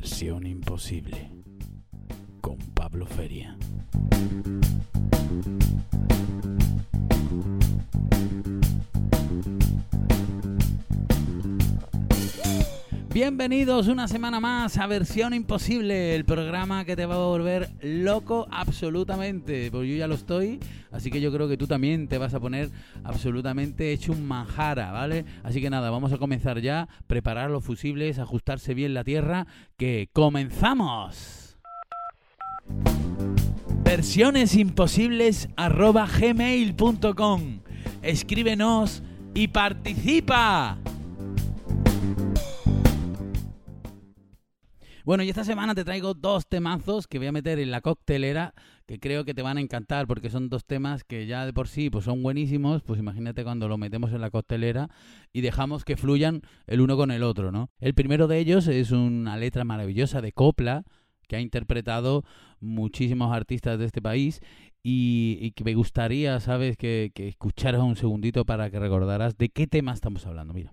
Versión imposible con Pablo Feria. Bienvenidos una semana más a Versión Imposible, el programa que te va a volver loco absolutamente, porque yo ya lo estoy, así que yo creo que tú también te vas a poner absolutamente hecho un manjara, ¿vale? Así que nada, vamos a comenzar ya, preparar los fusibles, ajustarse bien la tierra, que comenzamos. Versionesimposibles@gmail.com. Escríbenos y participa. Bueno, y esta semana te traigo dos temazos que voy a meter en la coctelera que creo que te van a encantar porque son dos temas que ya de por sí pues son buenísimos, pues imagínate cuando lo metemos en la coctelera y dejamos que fluyan el uno con el otro, ¿no? El primero de ellos es una letra maravillosa de copla que ha interpretado muchísimos artistas de este país y, que me gustaría, ¿sabes?, que, que escucharas un segundito para que recordaras de qué tema estamos hablando. Mira.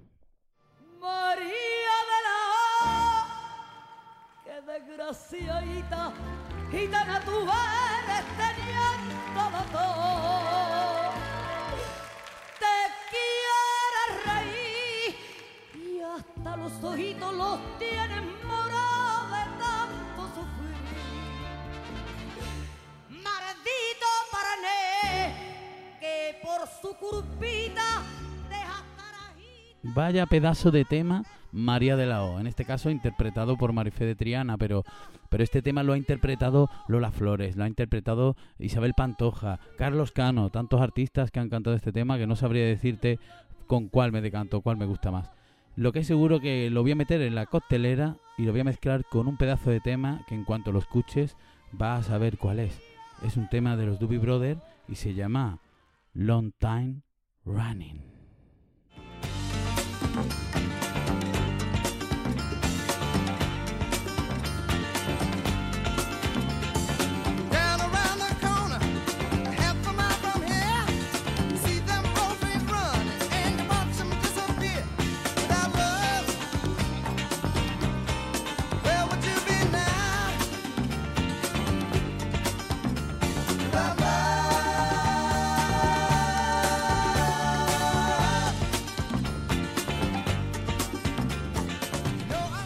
Desgraciadita, gitana tú eres teniendo todo. Te quieres reír y hasta los ojitos los tienes morados de tanto sufrir. Maldito parané que por su curvita deja Vaya pedazo de tema María de la O, en este caso interpretado por Marifé de Triana, pero, pero este tema lo ha interpretado Lola Flores, lo ha interpretado Isabel Pantoja, Carlos Cano, tantos artistas que han cantado este tema que no sabría decirte con cuál me decanto, cuál me gusta más. Lo que es seguro que lo voy a meter en la costelera y lo voy a mezclar con un pedazo de tema que en cuanto lo escuches vas a saber cuál es. Es un tema de los Doobie Brothers y se llama Long Time Running.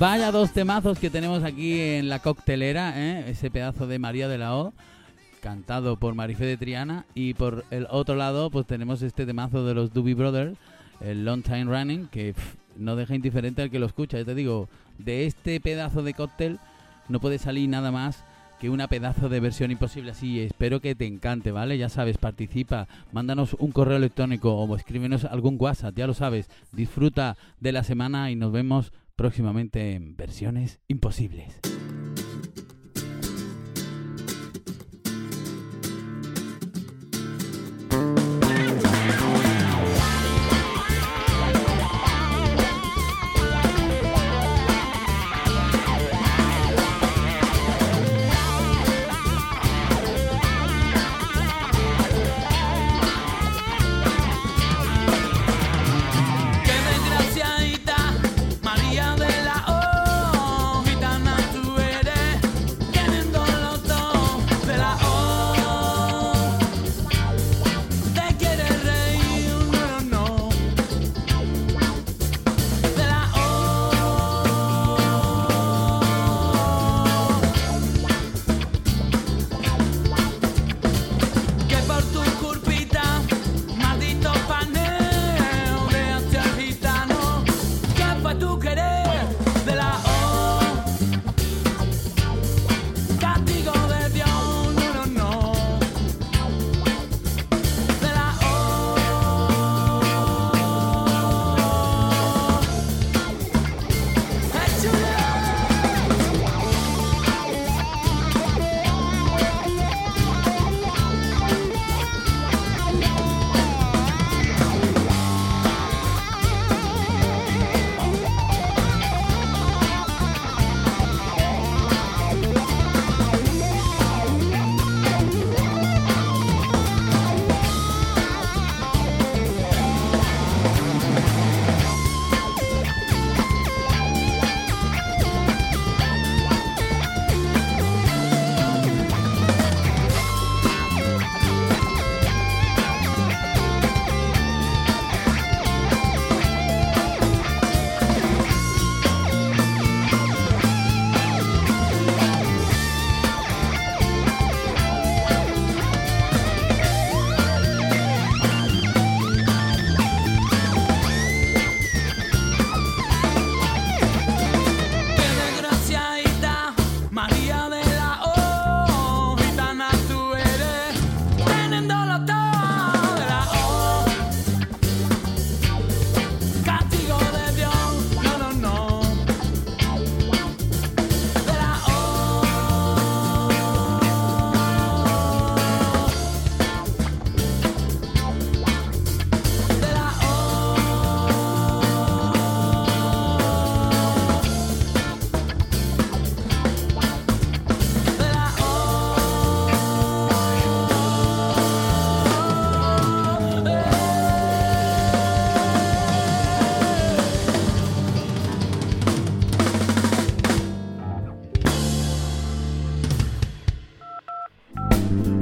Vaya dos temazos que tenemos aquí en la coctelera, ¿eh? ese pedazo de María de la O, cantado por Marifé de Triana, y por el otro lado pues tenemos este temazo de los Doobie Brothers, el Long Time Running, que no deja indiferente al que lo escucha. Yo te digo, de este pedazo de cóctel no puede salir nada más que una pedazo de versión imposible así. Espero que te encante, ¿vale? Ya sabes, participa, mándanos un correo electrónico o escríbenos algún WhatsApp, ya lo sabes. Disfruta de la semana y nos vemos próximamente en versiones imposibles.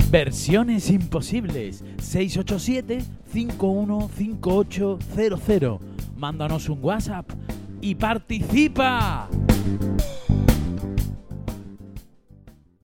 Versiones imposibles 687-515800. Mándanos un WhatsApp y participa.